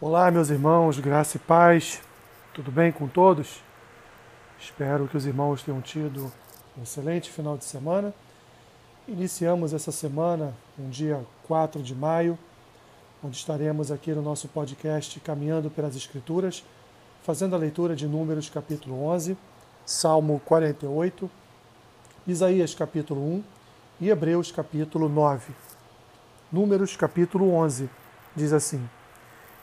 Olá, meus irmãos, graça e paz, tudo bem com todos? Espero que os irmãos tenham tido um excelente final de semana. Iniciamos essa semana, um dia 4 de maio, onde estaremos aqui no nosso podcast Caminhando pelas Escrituras, fazendo a leitura de Números capítulo 11, Salmo 48, Isaías capítulo 1 e Hebreus capítulo 9. Números capítulo 11 diz assim: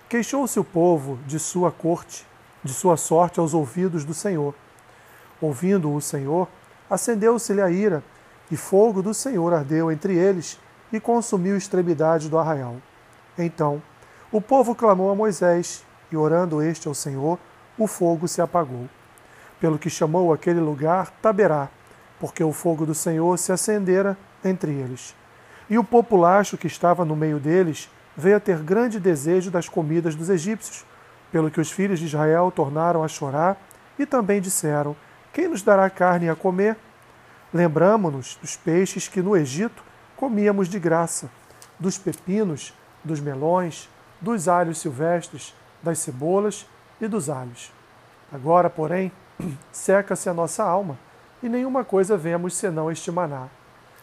Queixou-se o povo de sua corte, de sua sorte aos ouvidos do Senhor. Ouvindo o Senhor, acendeu-se-lhe a ira, e fogo do Senhor ardeu entre eles e consumiu extremidade do arraial. Então o povo clamou a Moisés, e orando este ao Senhor, o fogo se apagou. Pelo que chamou aquele lugar Taberá, porque o fogo do Senhor se acendera entre eles. E o populacho que estava no meio deles veio a ter grande desejo das comidas dos egípcios, pelo que os filhos de Israel tornaram a chorar e também disseram: Quem nos dará carne a comer? Lembramo-nos dos peixes que no Egito comíamos de graça, dos pepinos, dos melões, dos alhos silvestres, das cebolas e dos alhos. Agora, porém, seca-se a nossa alma e nenhuma coisa vemos senão este maná.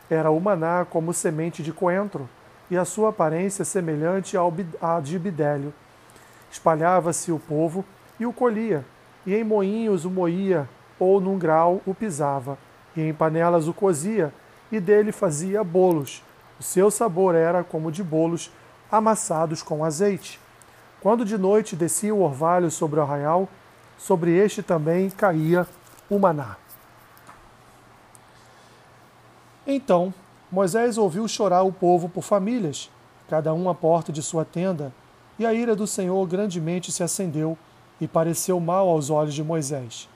Era o maná como semente de coentro, e a sua aparência semelhante à de bidélio. Espalhava-se o povo e o colhia, e em moinhos o moía, ou num grau o pisava, e em panelas o cozia, e dele fazia bolos. O seu sabor era como de bolos amassados com azeite. Quando de noite descia o orvalho sobre o arraial, sobre este também caía o maná. Então Moisés ouviu chorar o povo por famílias, cada um à porta de sua tenda, e a ira do Senhor grandemente se acendeu e pareceu mal aos olhos de Moisés.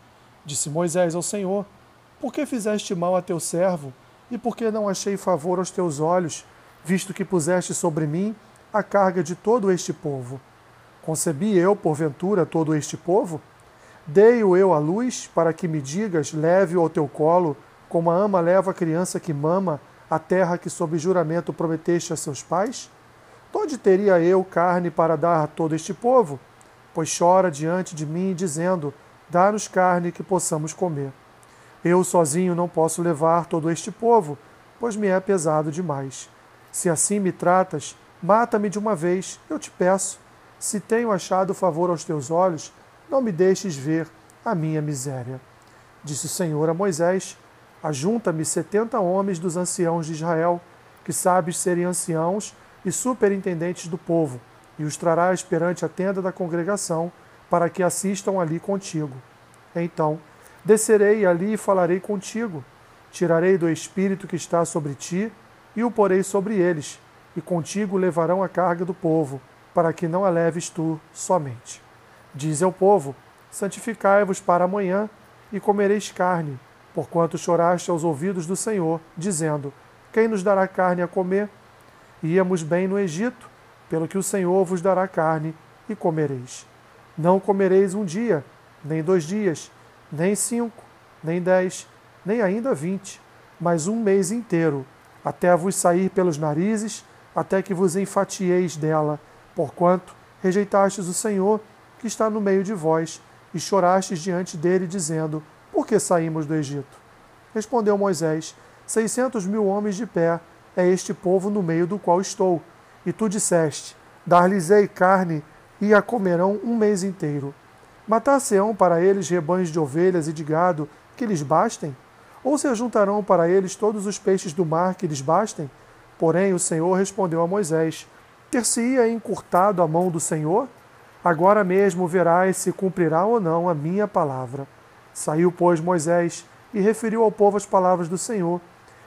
Disse Moisés ao Senhor: Por que fizeste mal a teu servo, e por que não achei favor aos teus olhos, visto que puseste sobre mim a carga de todo este povo? Concebi eu, porventura, todo este povo? Dei-o eu à luz, para que me digas, leve-o ao teu colo, como a ama leva a criança que mama, a terra que sob juramento prometeste a seus pais? Onde teria eu carne para dar a todo este povo? Pois chora diante de mim, dizendo: Dá-nos carne que possamos comer. Eu sozinho não posso levar todo este povo, pois me é pesado demais. Se assim me tratas, mata-me de uma vez, eu te peço. Se tenho achado favor aos teus olhos, não me deixes ver a minha miséria. Disse o Senhor a Moisés: Ajunta-me setenta homens dos anciãos de Israel, que sabes serem anciãos e superintendentes do povo, e os trarás perante a tenda da congregação, para que assistam ali contigo. Então, descerei ali e falarei contigo. Tirarei do espírito que está sobre ti e o porei sobre eles, e contigo levarão a carga do povo, para que não a leves tu somente. Diz ao povo: Santificai-vos para amanhã, e comereis carne, porquanto choraste aos ouvidos do Senhor, dizendo: Quem nos dará carne a comer? Íamos bem no Egito, pelo que o Senhor vos dará carne e comereis. Não comereis um dia, nem dois dias, nem cinco, nem dez, nem ainda vinte, mas um mês inteiro, até vos sair pelos narizes, até que vos enfatieis dela, porquanto rejeitastes o Senhor, que está no meio de vós, e chorastes diante dele, dizendo: por que saímos do Egito? Respondeu Moisés: Seiscentos mil homens de pé é este povo no meio do qual estou. E tu disseste: Dar-lhes-ei carne e a comerão um mês inteiro. Matar-se-ão para eles rebanhos de ovelhas e de gado que lhes bastem? Ou se ajuntarão para eles todos os peixes do mar que lhes bastem? Porém o Senhor respondeu a Moisés: Ter-se-ia encurtado a mão do Senhor? Agora mesmo verás se cumprirá ou não a minha palavra. Saiu, pois, Moisés e referiu ao povo as palavras do Senhor,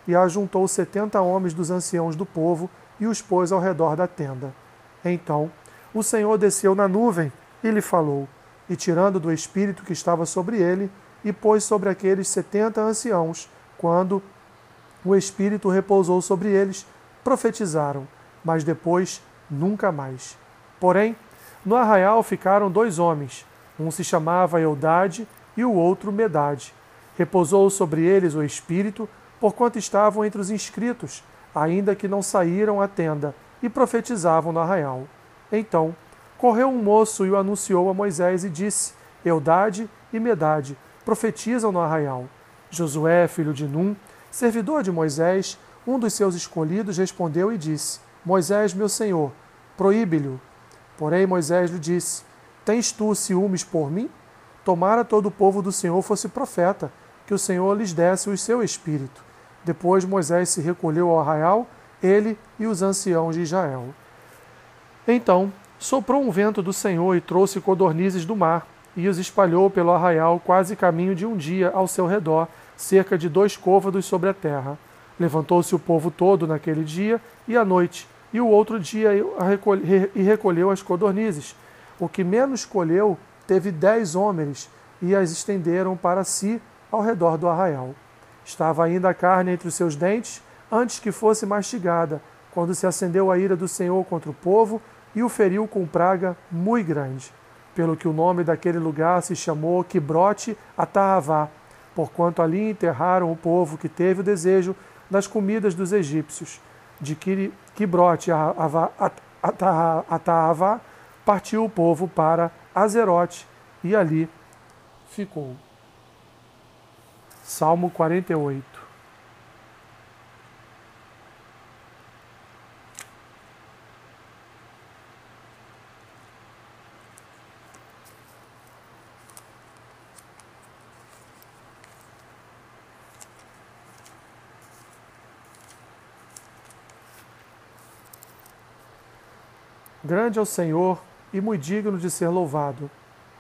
e ajuntou setenta homens dos anciãos do povo e os pôs ao redor da tenda. Então o Senhor desceu na nuvem e lhe falou, e tirando do espírito que estava sobre ele, e pôs sobre aqueles setenta anciãos, quando o espírito repousou sobre eles, profetizaram, mas depois nunca mais. Porém, no arraial ficaram dois homens, um se chamava Eudade e o outro Medade. Repousou sobre eles o Espírito, porquanto estavam entre os inscritos, ainda que não saíram à tenda, e profetizavam no arraial. Então correu um moço e o anunciou a Moisés e disse: Eudade e Medade profetizam no arraial. Josué, filho de Num, servidor de Moisés, um dos seus escolhidos, respondeu e disse: Moisés, meu senhor, proíbe-lhe. Porém, Moisés lhe disse: Tens tu ciúmes por mim? Tomara todo o povo do Senhor fosse profeta, que o Senhor lhes desse o seu espírito. Depois Moisés se recolheu ao arraial, ele e os anciãos de Israel. Então soprou um vento do Senhor e trouxe codornizes do mar, e os espalhou pelo arraial quase caminho de um dia ao seu redor, cerca de dois côvados sobre a terra. Levantou-se o povo todo naquele dia e à noite, e o outro dia e recolheu as codornizes. O que menos colheu teve dez homens, e as estenderam para si ao redor do arraial. Estava ainda a carne entre os seus dentes, antes que fosse mastigada, quando se acendeu a ira do Senhor contra o povo e o feriu com praga muito grande. Pelo que o nome daquele lugar se chamou Quibrote Atahavá, porquanto ali enterraram o povo que teve o desejo das comidas dos egípcios. De Quibrote Atahavá partiu o povo para Azerote e ali ficou. Salmo 48 Grande é o Senhor e muito digno de ser louvado,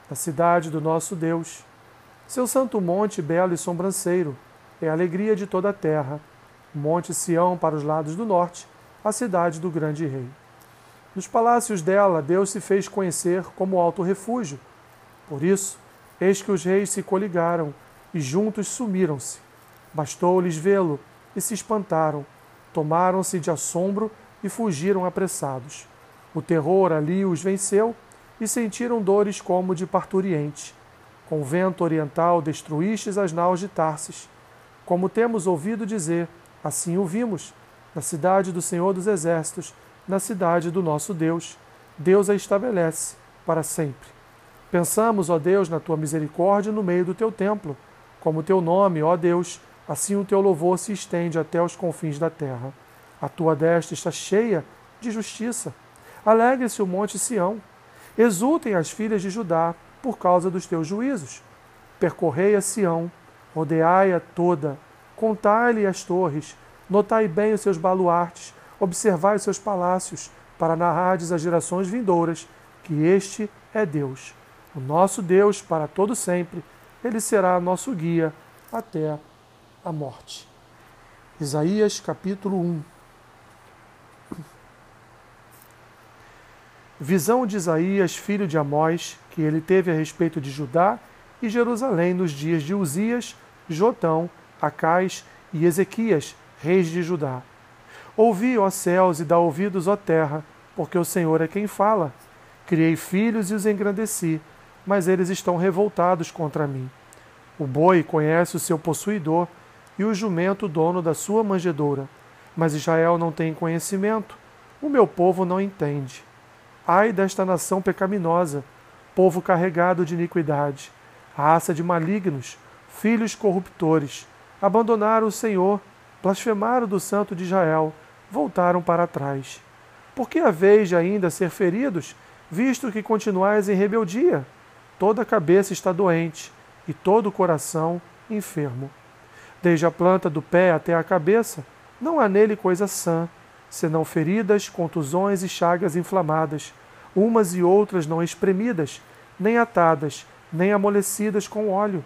na cidade do nosso Deus seu santo monte, belo e sobranceiro, é a alegria de toda a terra. Monte Sião para os lados do norte, a cidade do grande rei. Nos palácios dela, Deus se fez conhecer como alto refúgio. Por isso, eis que os reis se coligaram e juntos sumiram-se. Bastou-lhes vê-lo e se espantaram. Tomaram-se de assombro e fugiram apressados. O terror ali os venceu e sentiram dores como de parturiente. Com vento oriental destruístes as naus de Tarsis. Como temos ouvido dizer, assim o vimos, na cidade do Senhor dos Exércitos, na cidade do nosso Deus. Deus a estabelece para sempre. Pensamos, ó Deus, na tua misericórdia no meio do teu templo. Como teu nome, ó Deus, assim o teu louvor se estende até os confins da terra. A tua destra está cheia de justiça. Alegre-se o monte Sião. Exultem as filhas de Judá por causa dos teus juízos. Percorrei a Sião, rodeai-a toda, contai-lhe as torres, notai bem os seus baluartes, observai os seus palácios, para narrardes às gerações vindouras que este é Deus, o nosso Deus para todo sempre. Ele será nosso guia até a morte. Isaías capítulo 1 Visão de Isaías, filho de Amós, que ele teve a respeito de Judá e Jerusalém nos dias de Uzias, Jotão, Acais e Ezequias, reis de Judá. Ouvi, ó céus, e dá ouvidos, ó terra, porque o Senhor é quem fala. Criei filhos e os engrandeci, mas eles estão revoltados contra mim. O boi conhece o seu possuidor e o jumento o dono da sua manjedoura, mas Israel não tem conhecimento, o meu povo não entende. Ai desta nação pecaminosa, povo carregado de iniquidade, raça de malignos, filhos corruptores, abandonaram o Senhor, blasfemaram do Santo de Israel, voltaram para trás. Por que haveis de ainda ser feridos, visto que continuais em rebeldia? Toda a cabeça está doente e todo o coração enfermo. Desde a planta do pé até a cabeça, não há nele coisa sã, senão feridas, contusões e chagas inflamadas, umas e outras não espremidas, nem atadas, nem amolecidas com óleo.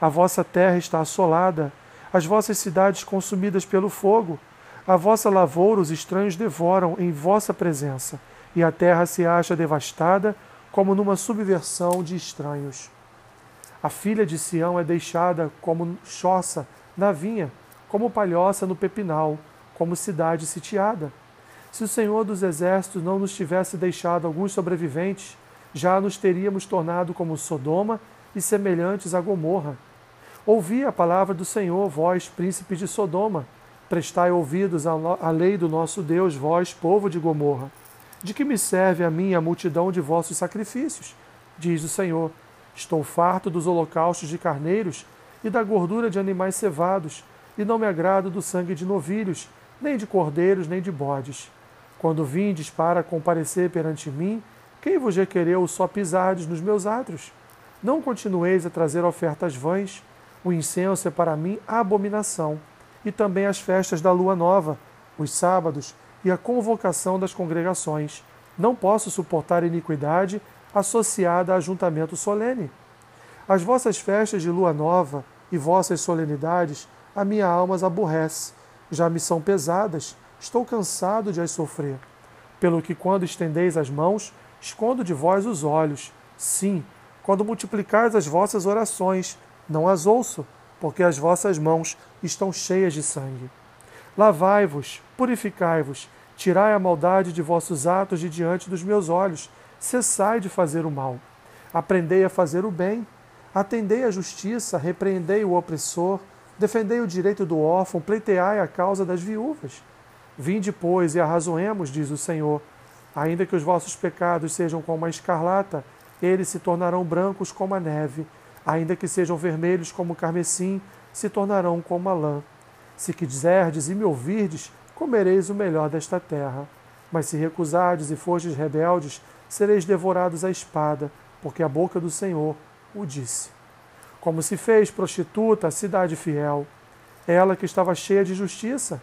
A vossa terra está assolada, as vossas cidades consumidas pelo fogo. A vossa lavoura os estranhos devoram em vossa presença, e a terra se acha devastada como numa subversão de estranhos. A filha de Sião é deixada como choça na vinha, como palhoça no pepinal, como cidade sitiada. Se o Senhor dos Exércitos não nos tivesse deixado alguns sobreviventes, já nos teríamos tornado como Sodoma e semelhantes a Gomorra. Ouvi a palavra do Senhor, vós, príncipe de Sodoma. Prestai ouvidos à lei do nosso Deus, vós, povo de Gomorra. De que me serve a mim a multidão de vossos sacrifícios? Diz o Senhor. Estou farto dos holocaustos de carneiros e da gordura de animais cevados, e não me agrado do sangue de novilhos, nem de cordeiros, nem de bodes. Quando vindes para comparecer perante mim, quem vos requereu só pisardes nos meus átrios? Não continueis a trazer ofertas vãs. O incenso é para mim abominação, e também as festas da lua nova, os sábados e a convocação das congregações. Não posso suportar iniquidade associada a ajuntamento solene. As vossas festas de lua nova e vossas solenidades, a minha alma as aborrece. Já me são pesadas, estou cansado de as sofrer. Pelo que, quando estendeis as mãos, escondo de vós os olhos. Sim, quando multiplicais as vossas orações, não as ouço, porque as vossas mãos estão cheias de sangue. Lavai-vos, purificai-vos, tirai a maldade de vossos atos de diante dos meus olhos, cessai de fazer o mal. Aprendei a fazer o bem, atendei a justiça, repreendei o opressor, defendei o direito do órfão, pleiteai a causa das viúvas. Vinde, pois, e arrazoemos, diz o Senhor. Ainda que os vossos pecados sejam como a escarlata, eles se tornarão brancos como a neve, ainda que sejam vermelhos como o carmesim, se tornarão como a lã. Se quiserdes e me ouvirdes, comereis o melhor desta terra. Mas se recusardes e fordes rebeldes, sereis devorados à espada, porque a boca do Senhor o disse. Como se fez prostituta a cidade fiel, ela que estava cheia de justiça,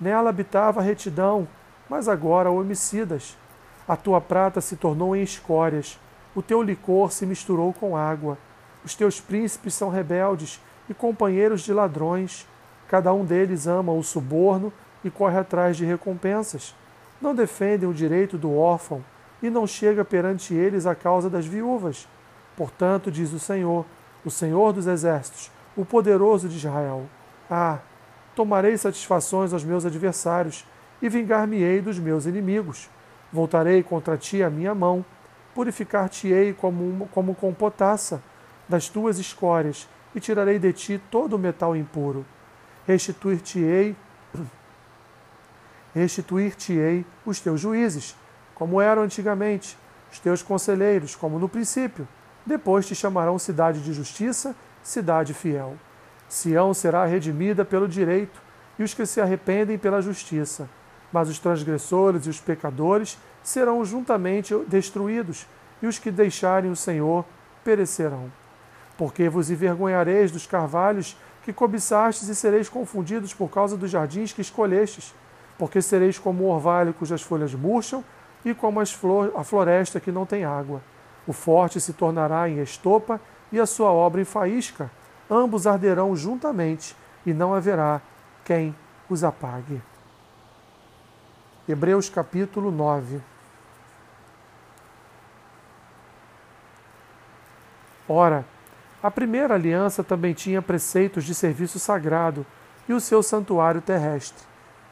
nela habitava a retidão, mas agora homicidas. A tua prata se tornou em escórias, o teu licor se misturou com água. Os teus príncipes são rebeldes e companheiros de ladrões. Cada um deles ama o suborno e corre atrás de recompensas. Não defendem o direito do órfão e não chega perante eles a causa das viúvas. Portanto, diz o Senhor, o Senhor dos exércitos, o poderoso de Israel: Ah, tomarei satisfações aos meus adversários e vingar-me-ei dos meus inimigos. Voltarei contra ti a minha mão purificar-te-ei como, como com potassa das tuas escórias, e tirarei de ti todo o metal impuro. Restituir-te-ei restituir-te-ei os teus juízes, como eram antigamente, os teus conselheiros, como no princípio. Depois te chamarão cidade de justiça, cidade fiel. Sião será redimida pelo direito, e os que se arrependem pela justiça. Mas os transgressores e os pecadores serão juntamente destruídos, e os que deixarem o Senhor perecerão. Porque vos envergonhareis dos carvalhos que cobiçastes e sereis confundidos por causa dos jardins que escolhestes, porque sereis como o orvalho cujas folhas murcham e como flor, a floresta que não tem água. O forte se tornará em estopa e a sua obra em faísca. Ambos arderão juntamente e não haverá quem os apague. Hebreus capítulo 9 Ora, a primeira aliança também tinha preceitos de serviço sagrado e o seu santuário terrestre.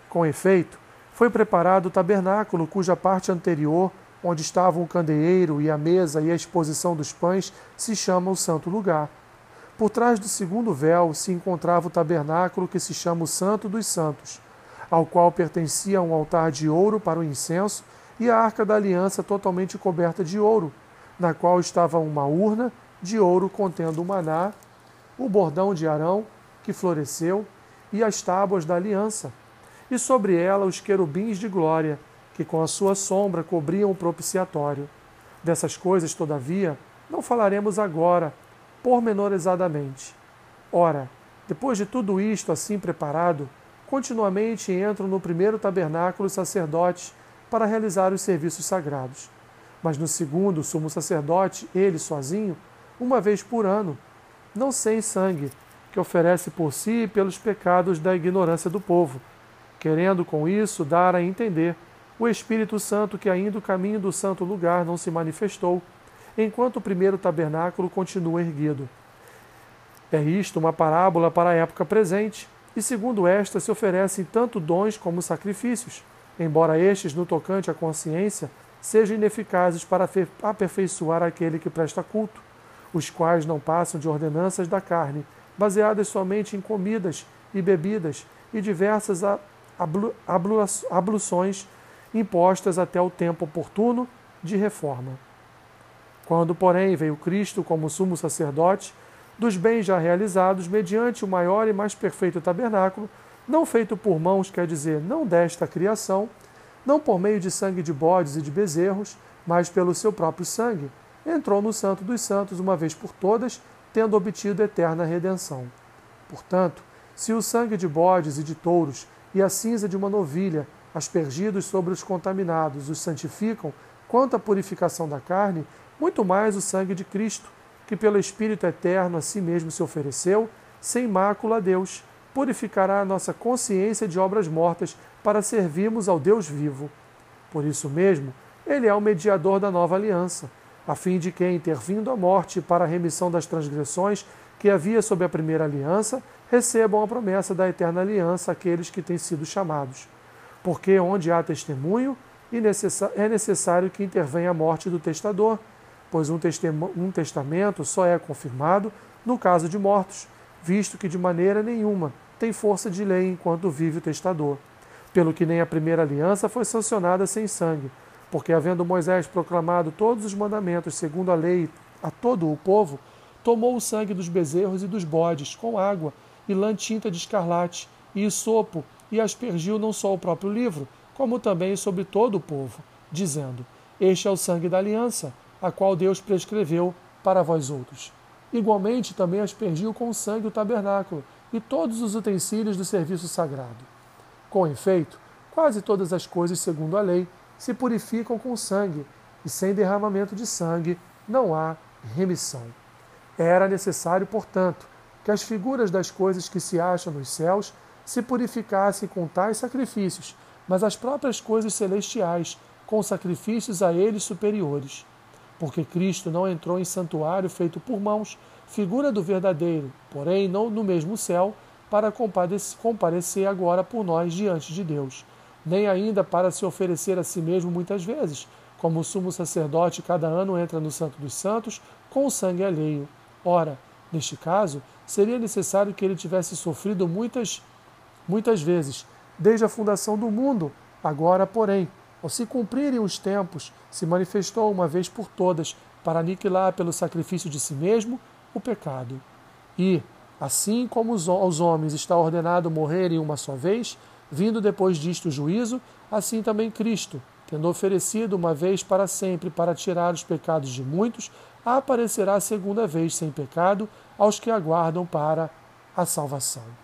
Com efeito, foi preparado o tabernáculo, cuja parte anterior, onde estavam o candeeiro e a mesa e a exposição dos pães, se chama o Santo Lugar. Por trás do segundo véu se encontrava o tabernáculo que se chama o Santo dos Santos, ao qual pertencia um altar de ouro para o incenso e a arca da aliança totalmente coberta de ouro, na qual estava uma urna de ouro contendo o maná, o bordão de Arão, que floresceu, e as tábuas da aliança, e sobre ela os querubins de glória, que com a sua sombra cobriam o propiciatório. Dessas coisas, todavia, não falaremos agora, pormenorizadamente. Ora, depois de tudo isto assim preparado, continuamente entram no primeiro tabernáculo os sacerdotes para realizar os serviços sagrados. Mas no segundo, o sumo sacerdote, ele sozinho, uma vez por ano, não sem sangue, que oferece por si e pelos pecados da ignorância do povo, querendo com isso dar a entender o Espírito Santo que ainda o caminho do santo lugar não se manifestou, enquanto o primeiro tabernáculo continua erguido. É isto uma parábola para a época presente, e segundo esta se oferecem tanto dons como sacrifícios, embora estes, no tocante à consciência, sejam ineficazes para aperfeiçoar aquele que presta culto os quais não passam de ordenanças da carne, baseadas somente em comidas e bebidas e diversas abluções impostas até o tempo oportuno de reforma. Quando, porém, veio Cristo como sumo sacerdote dos bens já realizados mediante o maior e mais perfeito tabernáculo, não feito por mãos, quer dizer, não desta criação, não por meio de sangue de bodes e de bezerros, mas pelo seu próprio sangue, entrou no Santo dos Santos uma vez por todas, tendo obtido eterna redenção. Portanto, se o sangue de bodes e de touros e a cinza de uma novilha, aspergidos sobre os contaminados, os santificam, quanto à purificação da carne, muito mais o sangue de Cristo, que pelo Espírito eterno a si mesmo se ofereceu, sem mácula a Deus, purificará a nossa consciência de obras mortas para servirmos ao Deus vivo. Por isso mesmo, ele é o mediador da nova aliança, a fim de que, intervindo a morte para a remissão das transgressões que havia sob a primeira aliança, recebam a promessa da eterna aliança aqueles que têm sido chamados. Porque onde há testemunho, é necessário que intervenha a morte do testador, pois um, um testamento só é confirmado no caso de mortos, visto que de maneira nenhuma tem força de lei enquanto vive o testador. Pelo que nem a primeira aliança foi sancionada sem sangue, porque havendo Moisés proclamado todos os mandamentos segundo a lei a todo o povo, tomou o sangue dos bezerros e dos bodes com água e lã tinta de escarlate e sopo e aspergiu não só o próprio livro, como também sobre todo o povo, dizendo: Este é o sangue da aliança, a qual Deus prescreveu para vós outros. Igualmente também aspergiu com sangue o tabernáculo e todos os utensílios do serviço sagrado. Com efeito, quase todas as coisas, segundo a lei, se purificam com sangue, e sem derramamento de sangue não há remissão. Era necessário, portanto, que as figuras das coisas que se acham nos céus se purificassem com tais sacrifícios, mas as próprias coisas celestiais, com sacrifícios a eles superiores. Porque Cristo não entrou em santuário feito por mãos, figura do verdadeiro, porém não no mesmo céu, para comparecer agora por nós diante de Deus, nem ainda para se oferecer a si mesmo muitas vezes, como o sumo sacerdote cada ano entra no Santo dos Santos com sangue alheio. Ora, neste caso, seria necessário que ele tivesse sofrido muitas, muitas vezes, desde a fundação do mundo. Agora, porém, ao se cumprirem os tempos, se manifestou uma vez por todas para aniquilar pelo sacrifício de si mesmo o pecado. E, assim como aos homens está ordenado morrerem uma só vez, vindo depois disto o juízo, assim também Cristo, tendo oferecido uma vez para sempre para tirar os pecados de muitos, aparecerá segunda vez sem pecado aos que aguardam para a salvação.